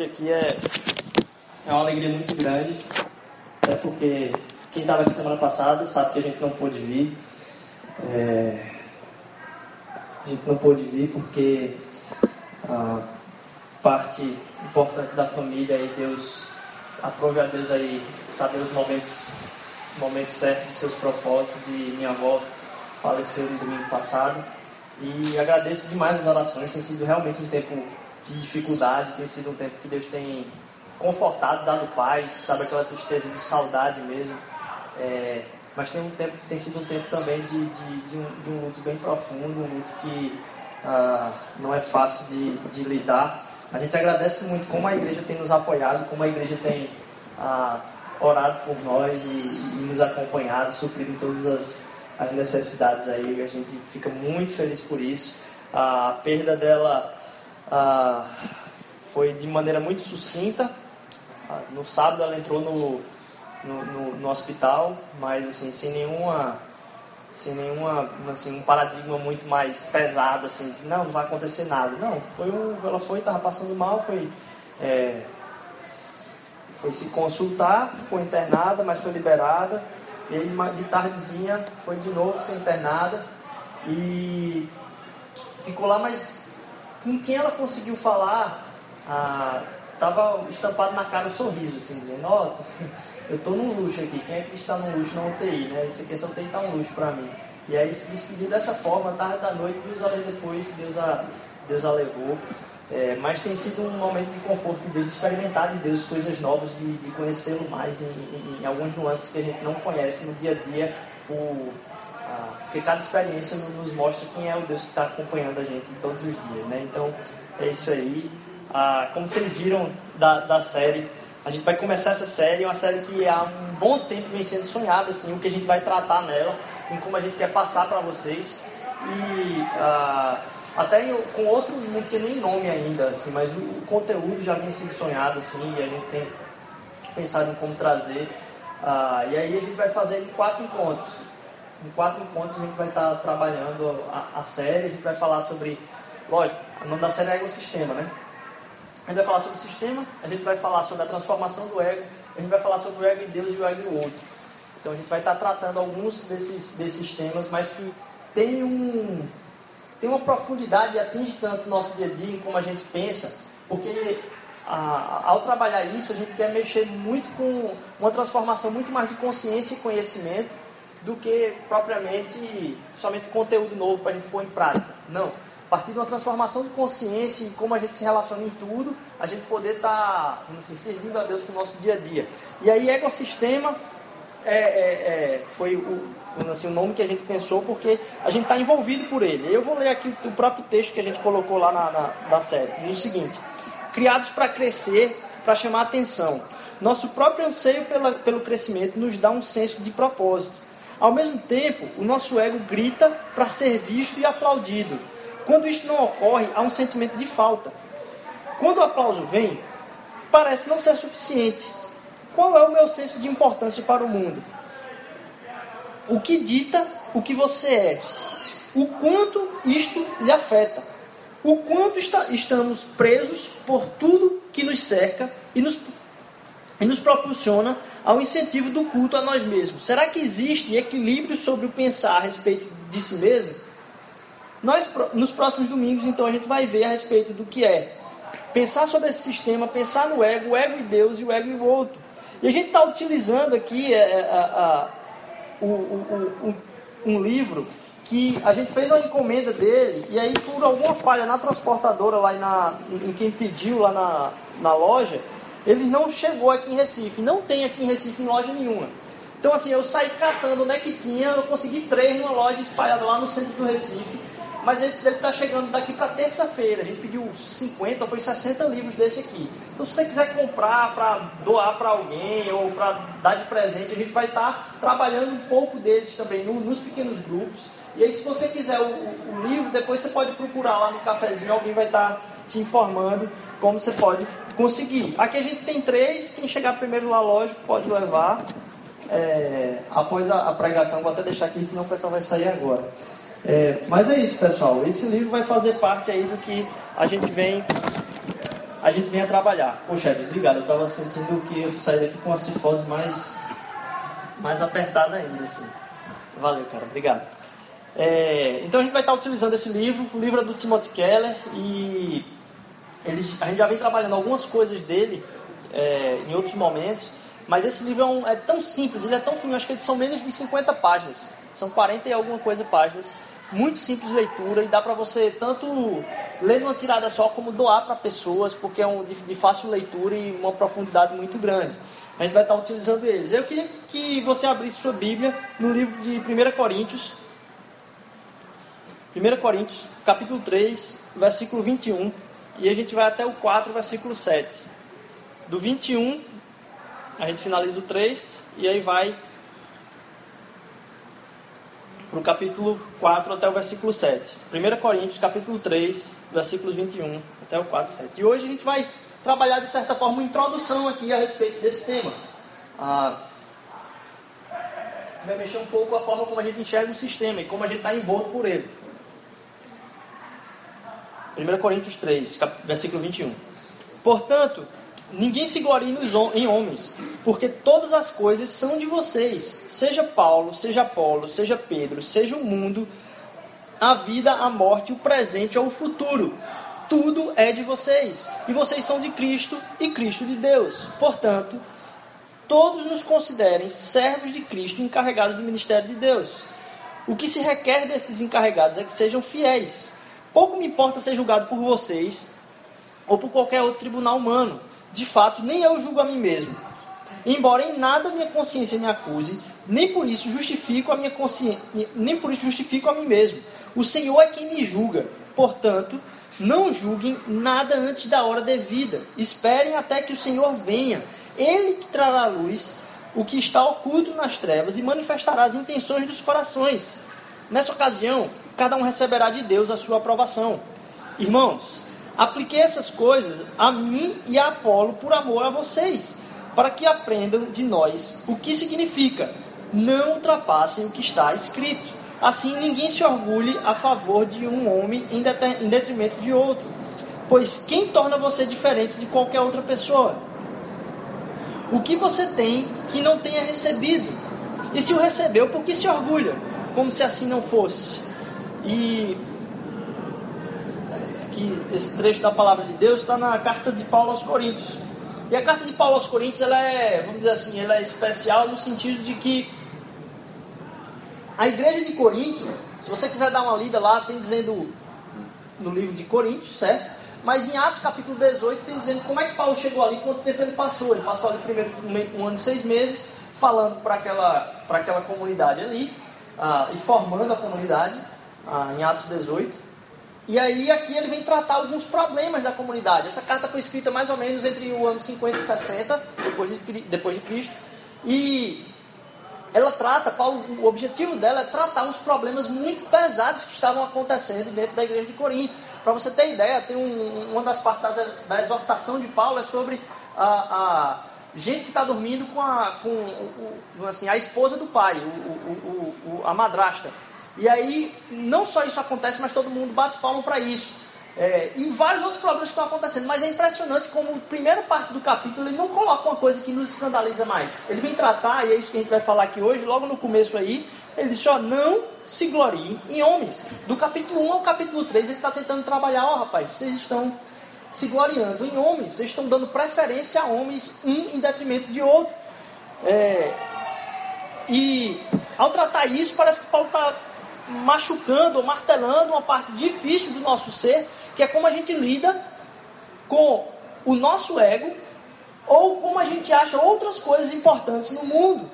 hoje aqui é, é uma alegria muito grande, até porque quem estava aqui semana passada sabe que a gente não pôde vir. É, a gente não pôde vir porque a parte importante da família e Deus, aprove a Deus aí saber os momentos, momentos certos de seus propósitos e minha avó faleceu no domingo passado. E agradeço demais as orações, tem sido realmente um tempo de dificuldade, tem sido um tempo que Deus tem confortado, dado paz, sabe aquela tristeza de saudade mesmo. É, mas tem, um tempo, tem sido um tempo também de, de, de, um, de um luto bem profundo, um luto que ah, não é fácil de, de, lidar. A gente agradece muito como a igreja tem nos apoiado, como a igreja tem ah, orado por nós e, e, nos acompanhado, suprindo todas as, as necessidades aí. A gente fica muito feliz por isso. A perda dela ah, foi de maneira muito sucinta. Ah, no sábado ela entrou no, no, no, no, hospital, mas assim, sem nenhuma sem nenhuma assim, um paradigma muito mais pesado, assim, não, não vai acontecer nada. Não, foi um, ela foi, estava passando mal, foi, é, foi se consultar, ficou internada, mas foi liberada. E aí, de tardezinha, foi de novo ser internada e ficou lá, mas com quem ela conseguiu falar, estava ah, estampado na cara o um sorriso, assim, dizendo, ó, oh, eu estou num luxo aqui, quem é que está num luxo na UTI, né? Isso aqui, essa UTI está um luxo para mim. E aí se despediu dessa forma, tarde da noite, duas horas depois, Deus a, Deus a levou. É, mas tem sido um momento de conforto de Deus, de experimentar de Deus coisas novas, de, de conhecê-lo mais em, em, em, algumas nuances que a gente não conhece no dia a dia, por, ah, porque cada experiência nos mostra quem é o Deus que está acompanhando a gente todos os dias. Né? Então é isso aí. Ah, como vocês viram da, da série, a gente vai começar essa série, uma série que há um bom tempo vem sendo sonhada, assim, o que a gente vai tratar nela, em como a gente quer passar para vocês. E uh, até eu, com outro não tinha nem nome ainda, assim, mas o, o, conteúdo já vem sendo sonhado, assim, e a gente tem pensado em como trazer. Uh, e aí a gente vai fazer quatro encontros. Em quatro encontros a gente vai estar trabalhando a, a série, a gente vai falar sobre, lógico, o nome da série é Ecossistema, né? A gente vai falar sobre o sistema, a gente vai falar sobre a transformação do ego, a gente vai falar sobre o ego em Deus e o ego em outro. Então a gente vai estar tratando alguns desses, desses temas, mas que tem, um, tem uma profundidade e atinge tanto o nosso dia a dia, como a gente pensa, porque a, ao trabalhar isso, a gente quer mexer muito com uma transformação muito mais de consciência e conhecimento do que propriamente somente conteúdo novo para a gente pôr em prática. Não a partir de uma transformação de consciência e como a gente se relaciona em tudo, a gente poder estar tá, assim, servindo a Deus com o nosso dia a dia. E aí, ecossistema é, é, é, foi o, assim, o nome que a gente pensou porque a gente está envolvido por ele. Eu vou ler aqui o próprio texto que a gente colocou lá na, na, na série. Diz o seguinte: Criados para crescer, para chamar atenção. Nosso próprio anseio pela, pelo crescimento nos dá um senso de propósito. Ao mesmo tempo, o nosso ego grita para ser visto e aplaudido. Quando isso não ocorre, há um sentimento de falta. Quando o aplauso vem, parece não ser suficiente. Qual é o meu senso de importância para o mundo? O que dita o que você é? O quanto isto lhe afeta? O quanto está, estamos presos por tudo que nos cerca e nos, e nos proporciona ao incentivo do culto a nós mesmos? Será que existe equilíbrio sobre o pensar a respeito de si mesmo? Nós, nos próximos domingos, então, a gente vai ver a respeito do que é pensar sobre esse sistema, pensar no ego, o ego e Deus e o ego e o outro. E a gente está utilizando aqui é, é, a, a, o, o, o, um livro que a gente fez uma encomenda dele e aí por alguma falha na transportadora lá na, em quem pediu lá na, na loja, ele não chegou aqui em Recife. Não tem aqui em Recife em loja nenhuma. Então assim, eu saí catando onde é que tinha, eu consegui três numa loja espalhada lá no centro do Recife mas ele está chegando daqui para terça-feira. A gente pediu 50, foi 60 livros desse aqui. Então, se você quiser comprar para doar para alguém ou para dar de presente, a gente vai estar tá trabalhando um pouco deles também no, nos pequenos grupos. E aí, se você quiser o, o, livro, depois você pode procurar lá no cafezinho, alguém vai estar tá te informando como você pode conseguir. Aqui a gente tem três, quem chegar primeiro lá, lógico, pode levar. É, após a, a pregação, vou até deixar aqui, senão o pessoal vai sair agora. É, mas é isso, pessoal. Esse livro vai fazer parte aí do que a gente vem a gente venha trabalhar. Poxa, obrigado. Eu estava sentindo que eu saí daqui com uma cifose mais, mais apertada ainda. Assim. Valeu, cara. Obrigado. É, então a gente vai estar utilizando esse livro. O livro é do Timothy Keller e a gente já vem trabalhando algumas coisas dele é, em outros momentos. Mas esse livro é, um, é, tão simples, ele é tão fino, acho que são menos de 50 páginas. São 40 e alguma coisa páginas muito simples de leitura e dá para você tanto ler numa tirada só como doar para pessoas, porque é um de, de, fácil leitura e uma profundidade muito grande. A gente vai estar utilizando eles. Eu queria que você abrisse sua Bíblia no livro de 1 Coríntios. 1 Coríntios, capítulo 3, versículo 21. E a gente vai até o 4, versículo 7. Do 21, a gente finaliza o 3 e aí vai para o capítulo 4 até o versículo 7. 1 Coríntios, capítulo 3, versículos 21 até o 4, 7. E hoje a gente vai trabalhar, de certa forma, uma introdução aqui a respeito desse tema. Ah, vai mexer um pouco a forma como a gente enxerga o sistema e como a gente está envolto por ele. 1 Coríntios 3, versículo 21. Portanto, Ninguém se glorie em homens, porque todas as coisas são de vocês. Seja Paulo, seja Apolo, seja Pedro, seja o mundo, a vida, a morte, o presente ou o futuro. Tudo é de vocês. E vocês são de Cristo e Cristo de Deus. Portanto, todos nos considerem servos de Cristo encarregados do ministério de Deus. O que se requer desses encarregados é que sejam fiéis. Pouco me importa ser julgado por vocês ou por qualquer outro tribunal humano de fato, nem eu julgo a mim mesmo. Embora em nada minha consciência me acuse, nem por isso justifico a minha consciência, nem por isso justifico a mim mesmo. O Senhor é quem me julga. Portanto, não julguem nada antes da hora devida. Esperem até que o Senhor venha. Ele que trará à luz o que está oculto nas trevas e manifestará as intenções dos corações. Nessa ocasião, cada um receberá de Deus a sua aprovação. Irmãos, Apliquei essas coisas a mim e a Apolo por amor a vocês, para que aprendam de nós o que significa não ultrapassem o que está escrito. Assim ninguém se orgulhe a favor de um homem em detrimento de outro. Pois quem torna você diferente de qualquer outra pessoa? O que você tem que não tenha recebido? E se o recebeu, por que se orgulha? Como se assim não fosse. E que esse trecho da palavra de Deus está na carta de Paulo aos Coríntios. E a carta de Paulo aos Coríntios, ela é, vamos dizer assim, ela é especial no sentido de que a igreja de Corinto, se você quiser dar uma lida lá, tem dizendo no livro de Coríntios, certo? Mas em Atos capítulo 18 tem dizendo como é que Paulo chegou ali, quanto tempo ele passou. Ele passou ali primeiro um ano e seis meses, falando para aquela, aquela comunidade ali, ah, e formando a comunidade, ah, em Atos 18. E aí aqui ele vem tratar alguns problemas da comunidade. Essa carta foi escrita mais ou menos entre o ano 50 e 60, depois de, depois de Cristo. E ela trata, Paulo, o objetivo dela é tratar uns problemas muito pesados que estavam acontecendo dentro da igreja de Corinto. Para você ter ideia, tem um, uma das partes da, exortação de Paulo é sobre a, a gente que está dormindo com, a, com o, assim, a esposa do pai, o, o, a madrasta. E aí, não só isso acontece, mas todo mundo bate palmo para isso. É, e vários outros problemas que estão acontecendo, mas é impressionante como a primeira parte do capítulo ele não coloca uma coisa que nos escandaliza mais. Ele vem tratar, e é isso que a gente vai falar aqui hoje, logo no começo aí, ele diz: ó, não se gloriem em homens. Do capítulo 1 ao capítulo 3, ele está tentando trabalhar: ó, rapaz, vocês estão se gloriando em homens, vocês estão dando preferência a homens, um em detrimento de outro. É, e ao tratar isso, parece que Paulo está machucando ou martelando uma parte difícil do nosso ser, que é como a gente lida com o nosso ego ou como a gente acha outras coisas importantes no mundo.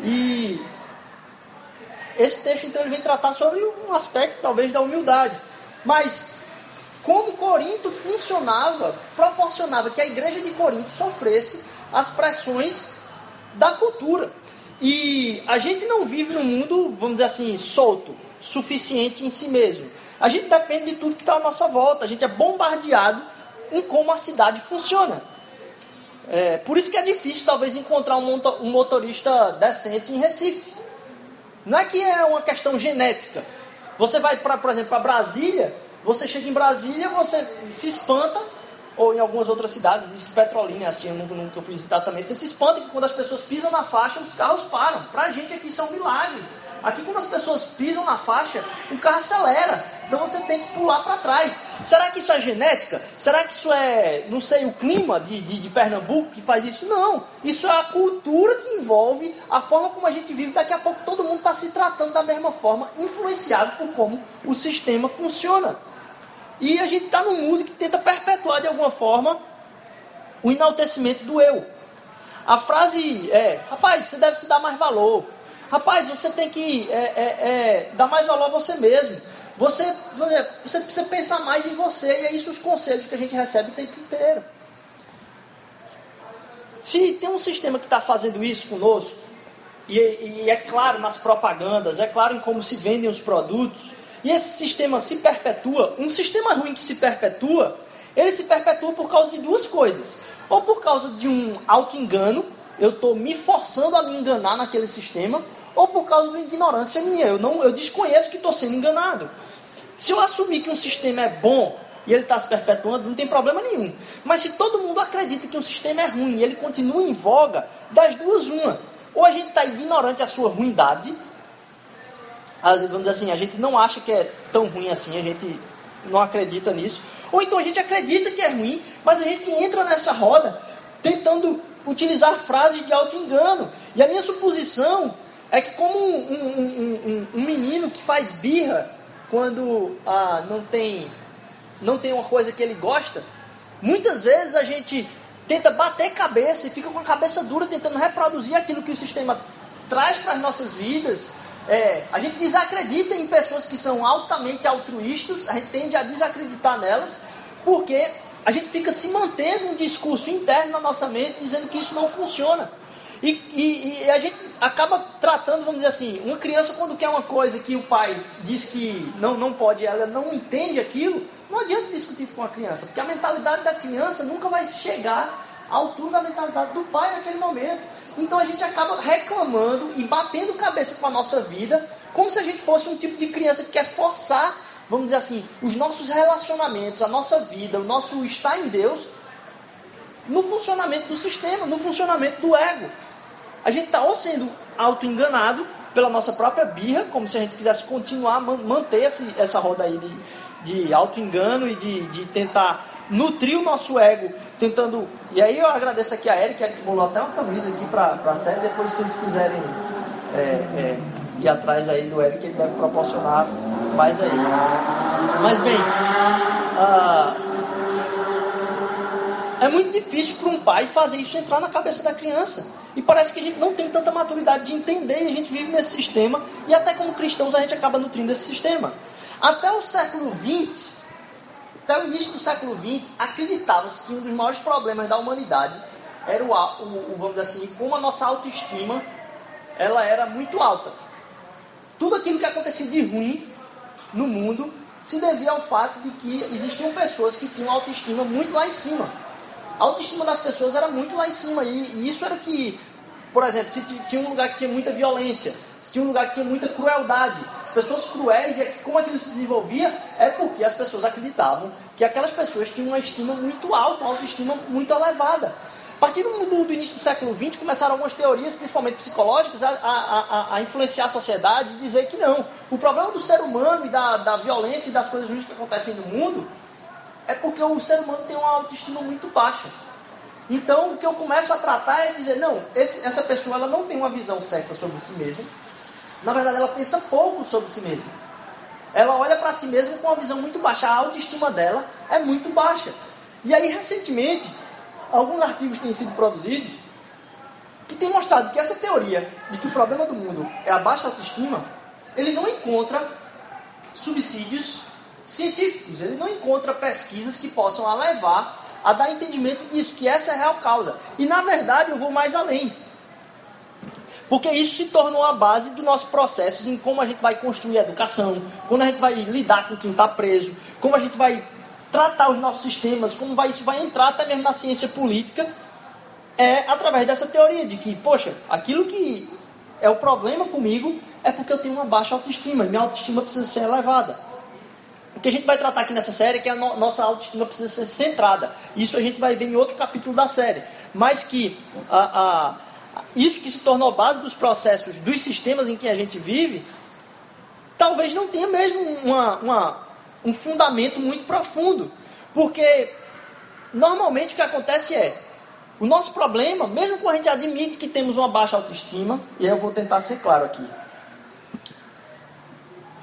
E esse texto então ele vem tratar sobre um aspecto talvez da humildade. Mas como Corinto funcionava, proporcionava que a igreja de Corinto sofresse as pressões da cultura. E a gente não vive num mundo, vamos dizer assim, solto suficiente em si mesmo. A gente depende de tudo que está à nossa volta. A gente é bombardeado em como a cidade funciona. É, por isso que é difícil, talvez, encontrar um motorista decente em Recife. Não é que é uma questão genética. Você vai, pra, por exemplo, para Brasília, você chega em Brasília, você se espanta ou em algumas outras cidades, diz que Petrolina é assim, eu nunca, nunca fui visitar também. Você se espanta que quando as pessoas pisam na faixa, os carros param. Para a gente aqui isso é um milagre. Aqui, quando as pessoas pisam na faixa, o carro acelera. Então você tem que pular para trás. Será que isso é genética? Será que isso é, não sei, o clima de, de, de, Pernambuco que faz isso? Não. Isso é a cultura que envolve a forma como a gente vive. Daqui a pouco todo mundo está se tratando da mesma forma, influenciado por como o sistema funciona. E a gente está num mundo que tenta perpetuar de alguma forma o enaltecimento do eu. A frase é: rapaz, você deve se dar mais valor. Rapaz, você tem que é, é, é, dar mais valor a você mesmo. Você, você precisa pensar mais em você. E é isso os conselhos que a gente recebe o tempo inteiro. Se tem um sistema que está fazendo isso conosco, e, e, é claro nas propagandas, é claro em como se vendem os produtos, e esse sistema se perpetua, um sistema ruim que se perpetua, ele se perpetua por causa de duas coisas. Ou por causa de um auto-engano, eu estou me forçando a me enganar naquele sistema, ou por causa de ignorância minha. Eu, não, eu desconheço que estou sendo enganado. Se eu assumir que um sistema é bom e ele está se perpetuando, não tem problema nenhum. Mas se todo mundo acredita que um sistema é ruim e ele continua em voga, das duas, uma. Ou a gente está ignorante a sua ruindade, vamos dizer assim, a gente não acha que é tão ruim assim, a gente não acredita nisso. Ou então a gente acredita que é ruim, mas a gente entra nessa roda tentando utilizar frases de auto-engano. E a minha suposição é que como um, um, um, um menino que faz birra quando ah, não, tem, não tem uma coisa que ele gosta, muitas vezes a gente tenta bater cabeça e fica com a cabeça dura tentando reproduzir aquilo que o sistema traz para as nossas vidas. É, a gente desacredita em pessoas que são altamente altruístas, a gente tende a desacreditar nelas, porque a gente fica se mantendo um discurso interno na nossa mente dizendo que isso não funciona. E, e, e, a gente acaba tratando, vamos dizer assim, uma criança quando quer uma coisa que o pai diz que não, não pode, ela não entende aquilo, não adianta discutir com a criança, porque a mentalidade da criança nunca vai chegar à altura da mentalidade do pai naquele momento. Então a gente acaba reclamando e batendo cabeça com a nossa vida, como se a gente fosse um tipo de criança que quer forçar, vamos dizer assim, os nossos relacionamentos, a nossa vida, o nosso estar em Deus, no funcionamento do sistema, no funcionamento do ego a gente está ou sendo auto-enganado pela nossa própria birra, como se a gente quisesse continuar, manter esse, essa roda aí de, de auto-engano e de, de tentar nutrir o nosso ego, tentando. E aí eu agradeço aqui a Erika, que bolou até uma camisa aqui para a série, depois se vocês quiserem é, é, ir atrás aí do Eric, ele deve proporcionar mais aí. Mas bem, uh, é muito difícil para um pai fazer isso entrar na cabeça da criança. E parece que a gente não tem tanta maturidade de entender, e a gente vive nesse sistema, e até como cristãos a gente acaba nutrindo esse sistema. Até o século XX, até o início do século XX, acreditava-se que um dos maiores problemas da humanidade era o, o, o, vamos dizer assim, como a nossa autoestima ela era muito alta. Tudo aquilo que acontecia de ruim no mundo se devia ao fato de que existiam pessoas que tinham autoestima muito lá em cima a autoestima das pessoas era muito lá em cima. E, e isso era o que, por exemplo, se tinha um lugar que tinha muita violência, se tinha um lugar que tinha muita crueldade, as pessoas cruéis, e como aquilo se desenvolvia, é porque as pessoas acreditavam que aquelas pessoas tinham uma estima muito alta, uma autoestima muito elevada. A partir do, do, início do século XX, começaram algumas teorias, principalmente psicológicas, a, a, a, influenciar a sociedade e dizer que não. O problema do ser humano e da, da violência e das coisas ruins que acontecem no mundo é porque o ser humano tem uma autoestima muito baixa. Então, o que eu começo a tratar é dizer, não, esse, essa pessoa ela não tem uma visão certa sobre si mesma. Na verdade, ela pensa pouco sobre si mesma. Ela olha para si mesma com uma visão muito baixa. A autoestima dela é muito baixa. E aí, recentemente, alguns artigos têm sido produzidos que têm mostrado que essa teoria de que o problema do mundo é a baixa autoestima, ele não encontra subsídios científicos. Ele não encontra pesquisas que possam levar a dar entendimento disso, que essa é a real causa. E na verdade eu vou mais além. Porque isso se tornou a base dos nossos processos em como a gente vai construir a educação, quando a gente vai lidar com quem está preso, como a gente vai tratar os nossos sistemas, como vai, isso vai entrar até mesmo na ciência política, é através dessa teoria de que, poxa, aquilo que é o problema comigo é porque eu tenho uma baixa autoestima, minha autoestima precisa ser elevada. O que a gente vai tratar aqui nessa série é que a no nossa autoestima precisa ser centrada. Isso a gente vai ver em outro capítulo da série. Mas que a, a, isso que se tornou base dos processos, dos sistemas em que a gente vive, talvez não tenha mesmo uma, uma, um fundamento muito profundo. Porque normalmente o que acontece é, o nosso problema, mesmo quando a gente admite que temos uma baixa autoestima, e eu vou tentar ser claro aqui,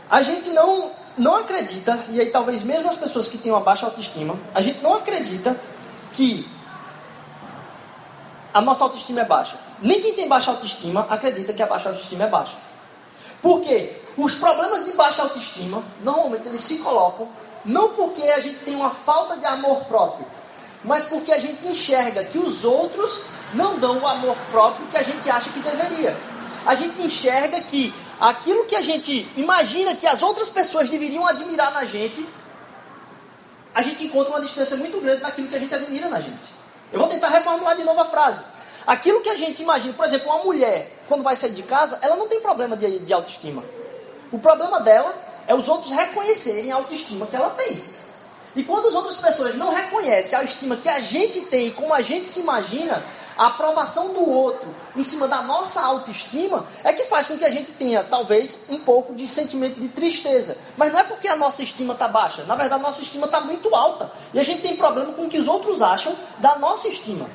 a gente não, não acredita, e aí talvez mesmo as pessoas que têm uma baixa autoestima, a gente não acredita que a nossa autoestima é baixa. Nem quem tem baixa autoestima acredita que a baixa autoestima é baixa. Por quê? Os problemas de baixa autoestima, normalmente eles se colocam não porque a gente tem uma falta de amor próprio, mas porque a gente enxerga que os outros não dão o amor próprio que a gente acha que deveria. A gente enxerga que aquilo que a gente imagina que as outras pessoas deveriam admirar na gente, a gente encontra uma distância muito grande daquilo que a gente admira na gente. Eu vou tentar reformular de novo a frase. Aquilo que a gente imagina, por exemplo, uma mulher, quando vai sair de casa, ela não tem problema de, de autoestima. O problema dela é os outros reconhecerem a autoestima que ela tem. E quando as outras pessoas não reconhecem a estima que a gente tem, como a gente se imagina, a aprovação do outro em cima da nossa autoestima é que faz com que a gente tenha, talvez, um pouco de sentimento de tristeza. Mas não é porque a nossa estima está baixa. Na verdade, a nossa estima está muito alta. E a gente tem problema com o que os outros acham da nossa estima.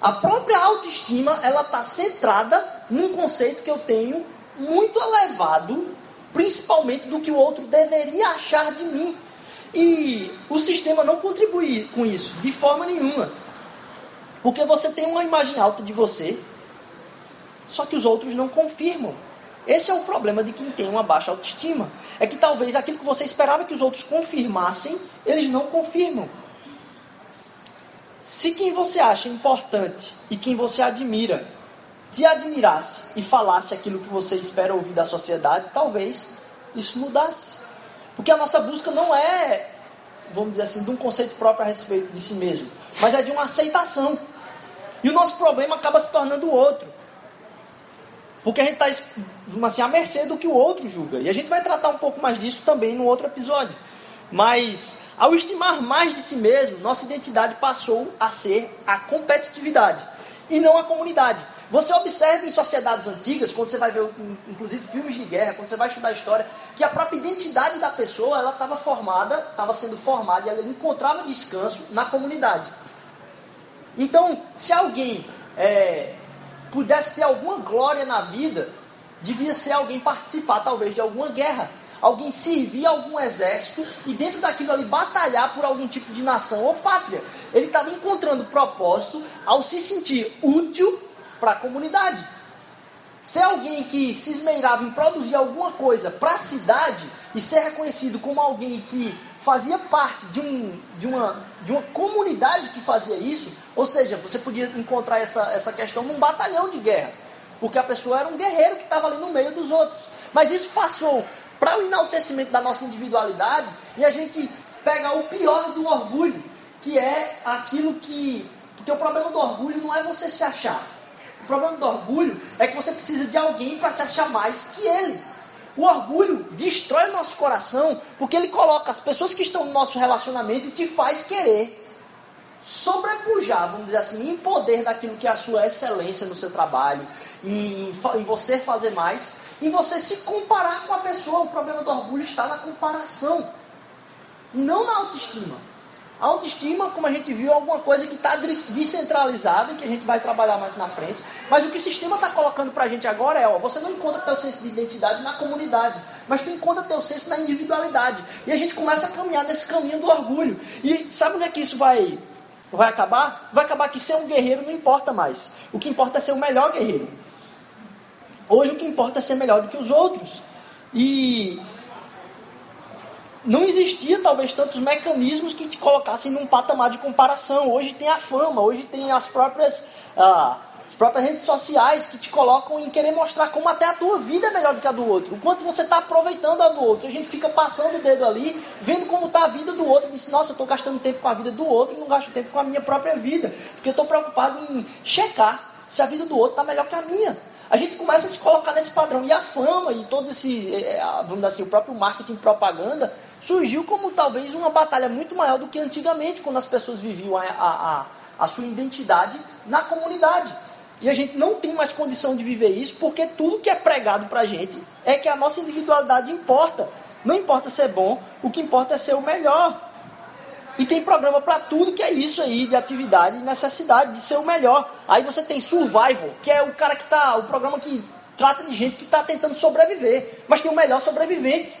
A própria autoestima, ela está centrada num conceito que eu tenho muito elevado principalmente do que o outro deveria achar de mim. E o sistema não contribui com isso, de forma nenhuma. Porque você tem uma imagem alta de você, só que os outros não confirmam. Esse é o problema de quem tem uma baixa autoestima. É que talvez aquilo que você esperava que os outros confirmassem, eles não confirmam. Se quem você acha importante e quem você admira te admirasse e falasse aquilo que você espera ouvir da sociedade, talvez isso mudasse. Porque a nossa busca não é, vamos dizer assim, de um conceito próprio a respeito de si mesmo, mas é de uma aceitação. E o nosso problema acaba se tornando o outro. Porque a gente está assim, à mercê do que o outro julga. E a gente vai tratar um pouco mais disso também no outro episódio. Mas, ao estimar mais de si mesmo, nossa identidade passou a ser a competitividade e não a comunidade. Você observa em sociedades antigas, quando você vai ver, inclusive, filmes de guerra, quando você vai estudar história, que a própria identidade da pessoa, ela estava formada, estava sendo formada e ela encontrava descanso na comunidade. Então, se alguém é, pudesse ter alguma glória na vida, devia ser alguém participar, talvez, de alguma guerra. Alguém servir algum exército e dentro daquilo ali batalhar por algum tipo de nação ou pátria. Ele estava encontrando propósito ao se sentir útil para a comunidade. Ser alguém que se esmeirava em produzir alguma coisa para a cidade e ser reconhecido como alguém que fazia parte de, um, de, uma, de uma comunidade que fazia isso, ou seja, você podia encontrar essa, essa questão num batalhão de guerra, porque a pessoa era um guerreiro que estava ali no meio dos outros. Mas isso passou para o enaltecimento da nossa individualidade e a gente pega o pior do orgulho, que é aquilo que. Porque o problema do orgulho não é você se achar problema do orgulho é que você precisa de alguém para se achar mais que ele. O orgulho destrói o nosso coração porque ele coloca as pessoas que estão no nosso relacionamento e te faz querer sobrepujar, vamos dizer assim, em poder daquilo que é a sua excelência no seu trabalho, em, em você fazer mais, em você se comparar com a pessoa. O problema do orgulho está na comparação, não na autoestima. A autoestima, como a gente viu, é alguma coisa que está descentralizada e que a gente vai trabalhar mais na frente. Mas o que o sistema está colocando para a gente agora é, ó, você não encontra teu senso de identidade na comunidade, mas tu encontra teu senso na individualidade. E a gente começa a caminhar nesse caminho do orgulho. E sabe onde é que isso vai, vai acabar? Vai acabar que ser um guerreiro não importa mais. O que importa é ser o melhor guerreiro. Hoje o que importa é ser melhor do que os outros. E não existia talvez tantos mecanismos que te colocassem num patamar de comparação. Hoje tem a fama, hoje tem as próprias, ah, as próprias redes sociais que te colocam em querer mostrar como até a tua vida é melhor do que a do outro. O quanto você está aproveitando a do outro. A gente fica passando o dedo ali, vendo como está a vida do outro. E diz, nossa, eu estou gastando tempo com a vida do outro e não gasto tempo com a minha própria vida. Porque eu estou preocupado em checar se a vida do outro está melhor que a minha. a gente começa a se colocar nesse padrão. E a fama e todo esse, é, é, vamos dizer assim, o próprio marketing propaganda surgiu como talvez uma batalha muito maior do que antigamente, quando as pessoas viviam a, a, a sua identidade na comunidade. E a gente não tem mais condição de viver isso, porque tudo que é pregado para a gente é que a nossa individualidade importa. Não importa ser bom, o que importa é ser o melhor. E tem programa para tudo que é isso aí, de atividade e necessidade de ser o melhor. Aí você tem Survival, que é o cara que tá. o programa que trata de gente que está tentando sobreviver. Mas tem o melhor sobrevivente.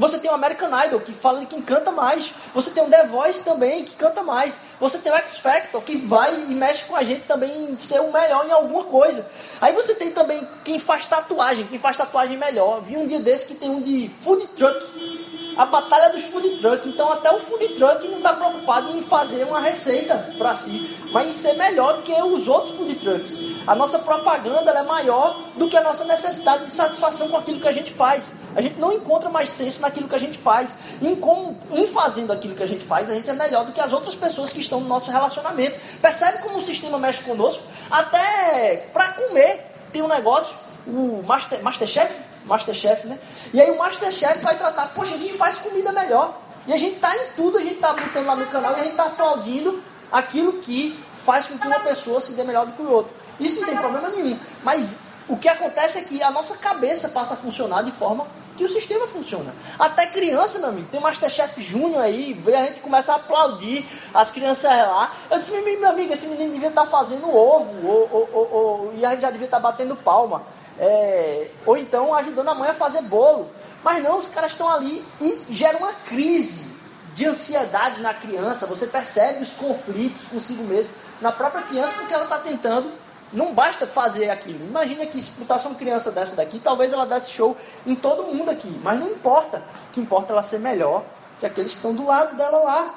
Você tem o American Idol, que fala de quem canta mais. Você tem o The Voice também, que canta mais. Você tem o X Factor, que vai e mexe com a gente também em ser o melhor em alguma coisa. Aí você tem também quem faz tatuagem, quem faz tatuagem melhor. Vi um dia desse que tem um de food truck a batalha dos food truck. Então até o food truck não está preocupado em fazer uma receita para si, mas em ser melhor do que os outros food trucks. A nossa propaganda é maior do que a nossa necessidade de satisfação com aquilo que a gente faz. A gente não encontra mais senso naquilo que a gente faz. Em, com, em fazendo aquilo que a gente faz, a gente é melhor do que as outras pessoas que estão no nosso relacionamento. Percebe como o sistema mexe conosco? Até para comer tem um negócio, o Master, Masterchef, Masterchef, né? E aí o Masterchef vai tratar, poxa, a gente faz comida melhor. E a gente está em tudo, a gente está botando lá no canal e a gente está aplaudindo aquilo que faz com que uma pessoa se dê melhor do que o outro. Isso não tem problema nenhum. Mas o que acontece é que a nossa cabeça passa a funcionar de forma que o sistema funciona. Até criança, meu amigo, tem Masterchef Júnior aí, a gente começa a aplaudir as crianças lá. Eu disse, meu amigo, esse menino devia estar tá fazendo ovo, ou, ou, ou, ou, e a gente já devia estar tá batendo palma é, ou então ajudando a mãe a fazer bolo. Mas não, os caras estão ali e gera uma crise de ansiedade na criança. Você percebe os conflitos consigo mesmo na própria criança porque ela está tentando. Não basta fazer aquilo. Imagina que se botasse uma criança dessa daqui, talvez ela desse show em todo mundo aqui. Mas não importa. O que importa é ela ser melhor que aqueles que estão do lado dela lá.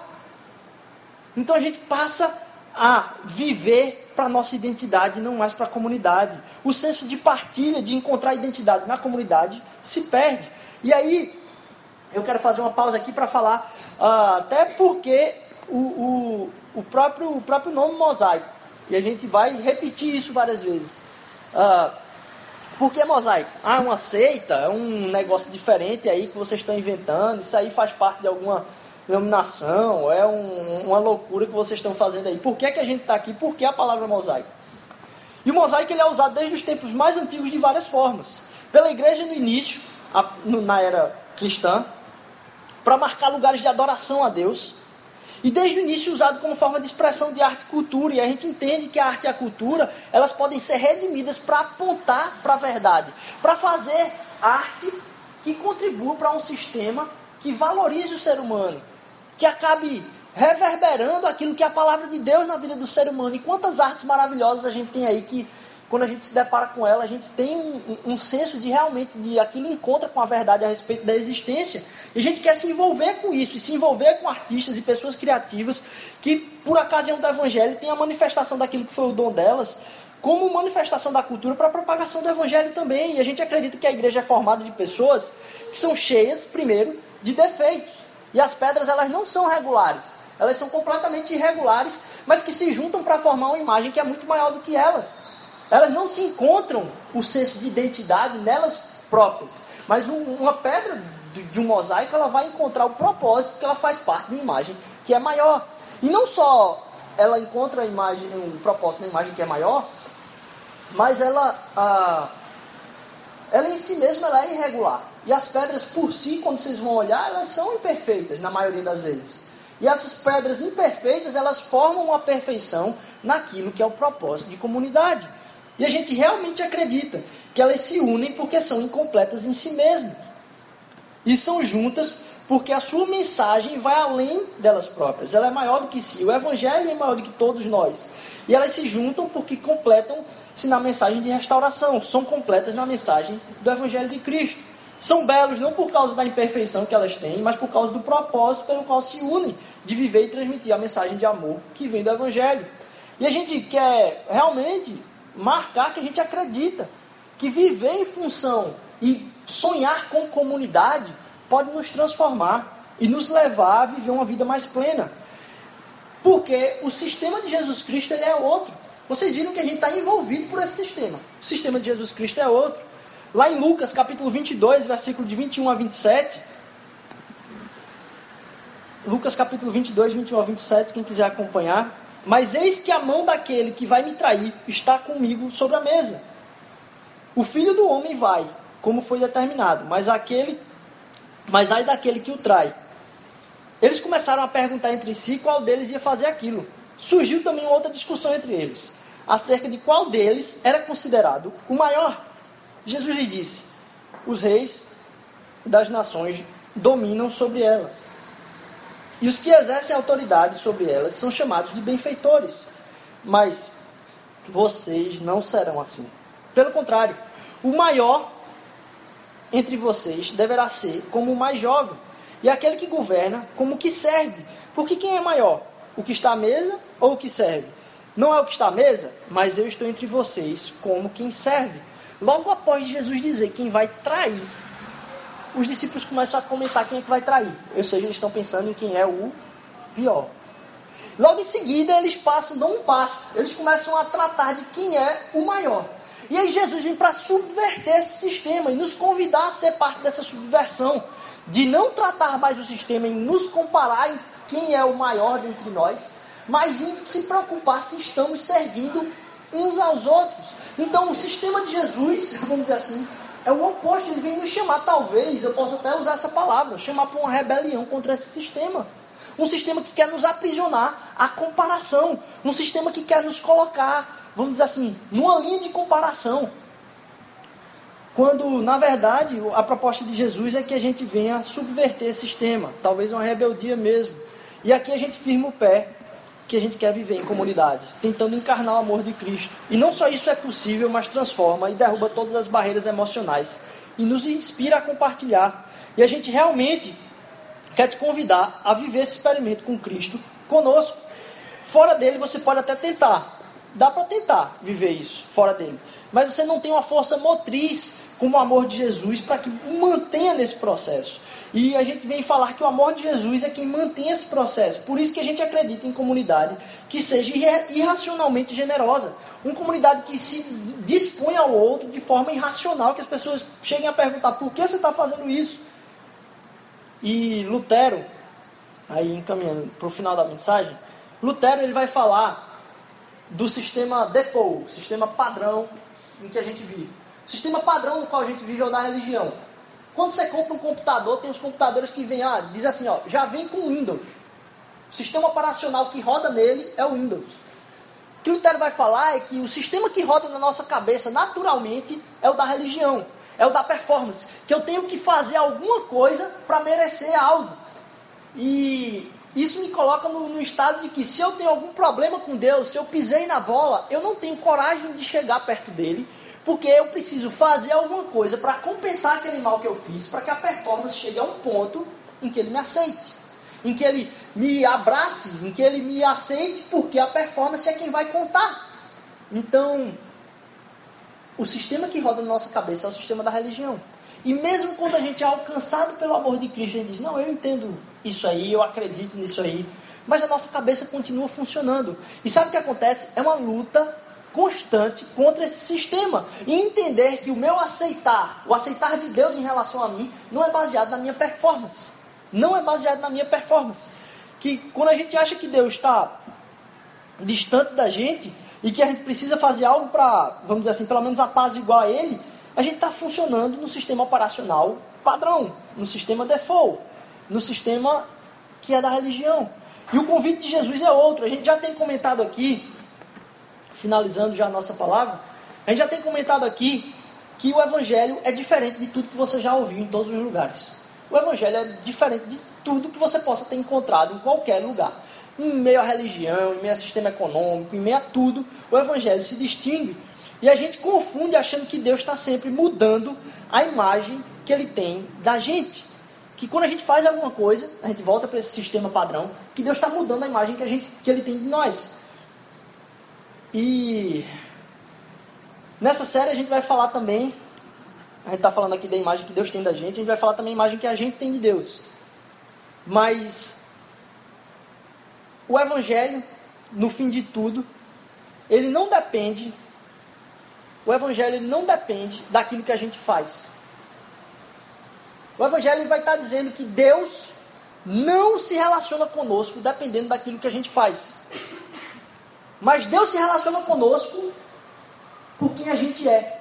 Então a gente passa a viver para a nossa identidade, não mais para a comunidade. O senso de partilha, de encontrar identidade na comunidade, se perde. E aí, eu quero fazer uma pausa aqui para falar, uh, até porque o, o, o, próprio, o próprio nome mosaico, e a gente vai repetir isso várias vezes. Uh, por que mosaico? Ah, uma seita, é um negócio diferente aí que vocês estão inventando, isso aí faz parte de alguma denominação, é um, uma loucura que vocês estão fazendo aí. Por que, que a gente está aqui? Por que a palavra mosaico? E o mosaico ele é usado desde os tempos mais antigos de várias formas. Pela igreja no início, a, na era cristã, para marcar lugares de adoração a Deus. E desde o início usado como forma de expressão de arte e cultura. E a gente entende que a arte e a cultura elas podem ser redimidas para apontar para a verdade, para fazer arte que contribua para um sistema que valorize o ser humano, que acabe reverberando aquilo que é a palavra de Deus na vida do ser humano. E quantas artes maravilhosas a gente tem aí que, quando a gente se depara com ela, a gente tem um, um, senso de realmente, de aquilo encontra com a verdade a respeito da existência. E a gente quer se envolver com isso, e se envolver com artistas e pessoas criativas que, por ocasião do Evangelho, tem a manifestação daquilo que foi o dom delas, como manifestação da cultura para a propagação do Evangelho também. E a gente acredita que a igreja é formada de pessoas que são cheias, primeiro, de defeitos. E as pedras elas não são regulares. Elas são completamente irregulares, mas que se juntam para formar uma imagem que é muito maior do que elas. Elas não se encontram o senso de identidade nelas próprias. Mas um, uma pedra de, um mosaico ela vai encontrar o propósito que ela faz parte de uma imagem que é maior. E não só ela encontra a imagem, um propósito na imagem que é maior, mas ela, ah, ela em si mesma ela é irregular. E as pedras por si, quando vocês vão olhar, elas são imperfeitas na maioria das vezes. E essas pedras imperfeitas, elas formam uma perfeição naquilo que é o propósito de comunidade. E a gente realmente acredita que elas se unem porque são incompletas em si mesmas. E são juntas porque a sua mensagem vai além delas próprias. Ela é maior do que si. O Evangelho é maior do que todos nós. E elas se juntam porque completam-se na mensagem de restauração. São completas na mensagem do Evangelho de Cristo. São belos não por causa da imperfeição que elas têm, mas por causa do propósito pelo qual se unem de viver e transmitir a mensagem de amor que vem do Evangelho. E a gente quer realmente marcar que a gente acredita que viver em função e sonhar com comunidade pode nos transformar e nos levar a viver uma vida mais plena. Porque o sistema de Jesus Cristo ele é outro. vocês viram que a gente está envolvido por esse sistema. O sistema de Jesus Cristo é outro. Lá em Lucas, capítulo 22, versículo de 21 a 27. Lucas, capítulo 22, 21 a 27, quem quiser acompanhar. Mas eis que a mão daquele que vai me trair está comigo sobre a mesa. O filho do homem vai, como foi determinado, mas aquele, mas ai daquele que o trai. Eles começaram a perguntar entre si qual deles ia fazer aquilo. Surgiu também outra discussão entre eles, acerca de qual deles era considerado o maior. Jesus lhe disse: Os reis das nações dominam sobre elas. E os que exercem autoridade sobre elas são chamados de benfeitores. Mas vocês não serão assim. Pelo contrário, o maior entre vocês deverá ser como o mais jovem, e aquele que governa como o que serve. Porque quem é maior? O que está à mesa ou o que serve? Não é o que está à mesa, mas eu estou entre vocês como quem serve. Logo após Jesus dizer quem vai trair, os discípulos começam a comentar quem é que vai trair. Ou seja, eles estão pensando em quem é o pior. Logo em seguida, eles passam, dão um passo. Eles começam a tratar de quem é o maior. E aí Jesus vem para subverter esse sistema e nos convidar a ser parte dessa subversão. De não tratar mais o sistema em nos comparar em quem é o maior dentre nós, mas em se preocupar se estamos servindo uns aos outros. Então o sistema de Jesus, vamos dizer assim, é o oposto, ele vem nos chamar, talvez, eu possa até usar essa palavra, chamar para uma rebelião contra esse sistema. Um sistema que quer nos aprisionar à comparação. Um sistema que quer nos colocar, vamos dizer assim, numa linha de comparação. Quando, na verdade, a proposta de Jesus é que a gente venha subverter esse sistema, talvez uma rebeldia mesmo. E aqui a gente firma o pé que a gente quer viver em comunidade, tentando encarnar o amor de Cristo. E não só isso é possível, mas transforma e derruba todas as barreiras emocionais e nos inspira a compartilhar. E a gente realmente quer te convidar a viver esse experimento com Cristo conosco. Fora dele você pode até tentar. Dá para tentar viver isso fora dele. Mas você não tem uma força motriz como o amor de Jesus para que mantenha nesse processo. E a gente vem falar que o amor de Jesus é quem mantém esse processo. Por isso que a gente acredita em comunidade que seja irracionalmente generosa. Uma comunidade que se dispõe ao outro de forma irracional, que as pessoas cheguem a perguntar por que você está fazendo isso. E Lutero, aí encaminhando para o final da mensagem, Lutero ele vai falar do sistema default, sistema padrão em que a gente vive. O sistema padrão no qual a gente vive é o da religião. Quando você compra um computador, tem os computadores que vêm, ah, diz assim, ó, já vem com Windows. O sistema operacional que roda nele é o Windows. O que o Lutero vai falar é que o sistema que roda na nossa cabeça naturalmente é o da religião, é o da performance. Que eu tenho que fazer alguma coisa para merecer algo. E isso me coloca no, no, estado de que se eu tenho algum problema com Deus, se eu pisei na bola, eu não tenho coragem de chegar perto dele porque eu preciso fazer alguma coisa para compensar aquele mal que eu fiz, para que a performance chegue a um ponto em que ele me aceite, em que ele me abrace, em que ele me aceite, porque a performance é quem vai contar. Então, o sistema que roda na nossa cabeça é o sistema da religião. E mesmo quando a gente é alcançado pelo amor de Cristo, a gente diz: Não, eu entendo isso aí, eu acredito nisso aí. Mas a nossa cabeça continua funcionando. E sabe o que acontece? É uma luta constante contra esse sistema e entender que o meu aceitar, o aceitar de Deus em relação a mim, não é baseado na minha performance. Não é baseado na minha performance. Que quando a gente acha que Deus está distante da gente e que a gente precisa fazer algo para, vamos dizer assim, pelo menos a paz igual a Ele, a gente está funcionando no sistema operacional padrão, no sistema default, no sistema que é da religião. E o convite de Jesus é outro. A gente já tem comentado aqui finalizando já a nossa palavra, a gente já tem comentado aqui que o Evangelho é diferente de tudo que você já ouviu em todos os lugares. O Evangelho é diferente de tudo que você possa ter encontrado em qualquer lugar. Em meio à religião, em meio ao sistema econômico, em meio a tudo, o Evangelho se distingue. E a gente confunde achando que Deus está sempre mudando a imagem que ele tem da gente. Que quando a gente faz alguma coisa, a gente volta para esse sistema padrão, que Deus está mudando a imagem que, a gente, que ele tem de nós. E nessa série a gente vai falar também, a gente está falando aqui da imagem que Deus tem da gente, a gente vai falar também a imagem que a gente tem de Deus. Mas o Evangelho, no fim de tudo, ele não depende, o Evangelho não depende daquilo que a gente faz. O Evangelho vai estar dizendo que Deus não se relaciona conosco dependendo daquilo que a gente faz. Mas Deus se relaciona conosco por quem a gente é.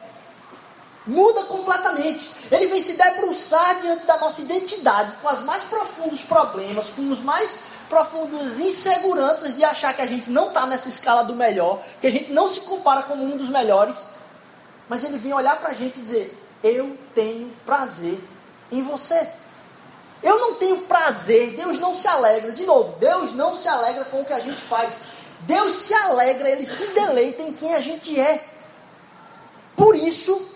Muda completamente. Ele vem se debruçar diante da nossa identidade, com os mais profundos problemas, com os mais profundas inseguranças de achar que a gente não está nessa escala do melhor, que a gente não se compara como um dos melhores. Mas ele vem olhar para a gente e dizer: Eu tenho prazer em você. Eu não tenho prazer, Deus não se alegra. De novo, Deus não se alegra com o que a gente faz. Deus se alegra, Ele se deleita em quem a gente é. Por isso,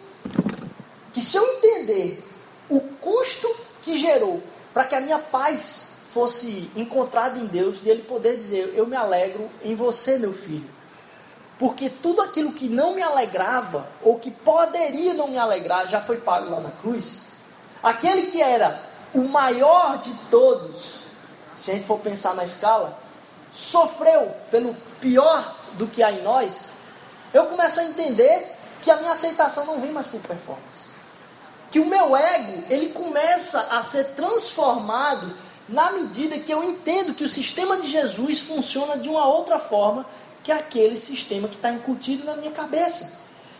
que se eu entender o custo que gerou para que a minha paz fosse encontrada em Deus, e Ele poder dizer: Eu me alegro em você, meu filho. Porque tudo aquilo que não me alegrava, ou que poderia não me alegrar, já foi pago lá na cruz. Aquele que era o maior de todos, se a gente for pensar na escala, sofreu pelo pior do que há em nós, eu começo a entender que a minha aceitação não vem mais por performance. Que o meu ego, ele começa a ser transformado na medida que eu entendo que o sistema de Jesus funciona de uma outra forma que aquele sistema que está incutido na minha cabeça.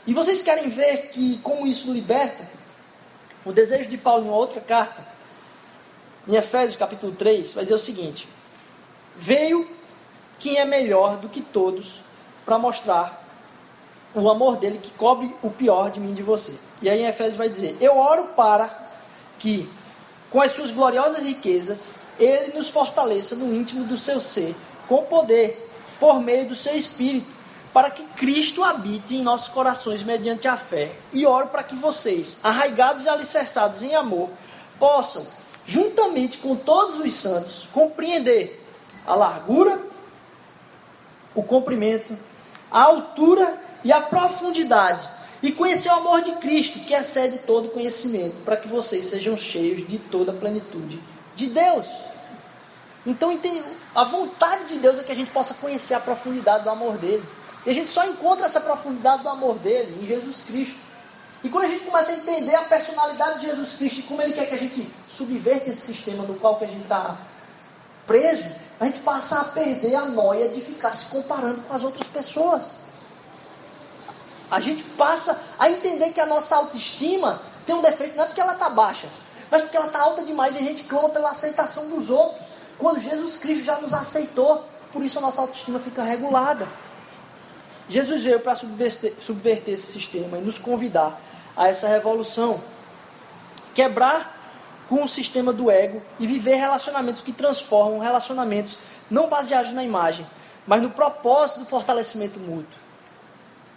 E vocês querem ver que como isso liberta? O desejo de Paulo em outra carta, em Efésios capítulo 3, vai dizer o seguinte: Veio quem é melhor do que todos para mostrar o amor dele que cobre o pior de mim e de você. E aí em Efésios vai dizer: Eu oro para que, com as suas gloriosas riquezas, ele nos fortaleça no íntimo do seu ser, com poder, por meio do seu espírito, para que Cristo habite em nossos corações mediante a fé. E oro para que vocês, arraigados e alicerçados em amor, possam, juntamente com todos os santos, compreender a largura, o comprimento, a altura e a profundidade, e conhecer o amor de Cristo, que excede todo conhecimento, para que vocês sejam cheios de toda a plenitude de Deus. Então, a vontade de Deus é que a gente possa conhecer a profundidade do amor dele. E a gente só encontra essa profundidade do amor dele em Jesus Cristo. E quando a gente começa a entender a personalidade de Jesus Cristo e como ele quer que a gente subverta esse sistema no qual que a gente está preso, a gente passa a perder a noia de ficar se comparando com as outras pessoas. A gente passa a entender que a nossa autoestima tem um defeito, não é porque ela está baixa, mas porque ela está alta demais e a gente clama pela aceitação dos outros. Quando Jesus Cristo já nos aceitou, por isso a nossa autoestima fica regulada. Jesus veio para subverter, subverter esse sistema e nos convidar a essa revolução. Quebrar com o sistema do ego e viver relacionamentos que transformam relacionamentos não baseados na imagem, mas no propósito do fortalecimento mútuo.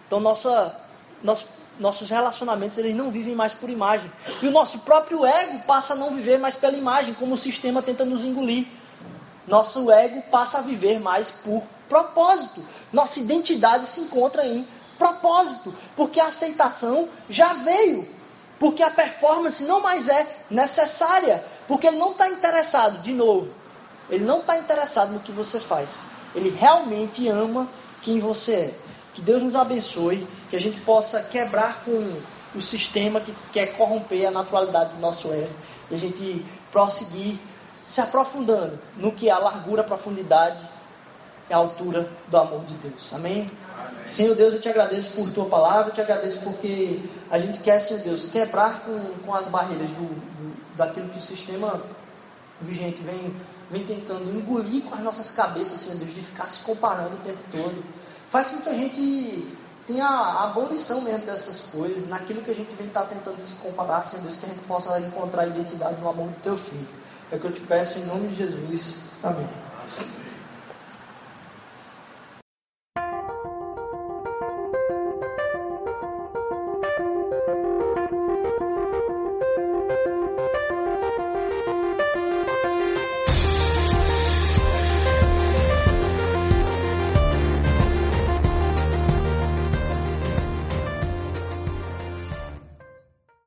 Então, nossa, nosso, nossos relacionamentos eles não vivem mais por imagem. E o nosso próprio ego passa a não viver mais pela imagem, como o sistema tenta nos engolir. Nosso ego passa a viver mais por propósito. Nossa identidade se encontra em propósito, porque a aceitação já veio, porque a performance não mais é necessária, porque ele não está interessado, de novo, ele não está interessado no que você faz, ele realmente ama quem você é. Que Deus nos abençoe, que a gente possa quebrar com o sistema que quer corromper a naturalidade do nosso ego, e a gente prosseguir se aprofundando no que é a largura, a profundidade e a altura do amor de Deus. Amém? Senhor Deus, eu te agradeço por tua palavra, eu te agradeço porque a gente quer, Senhor Deus, quebrar com, com as barreiras do, do, daquilo que o sistema vigente vem, vem tentando engolir com as nossas cabeças, Senhor Deus, de ficar se comparando o tempo todo. Faz com que a gente tenha a abolição mesmo dessas coisas, naquilo que a gente vem estar tá tentando se comparar, Senhor Deus, que a gente possa encontrar a identidade no amor do teu filho. É o que eu te peço em nome de Jesus. Amém.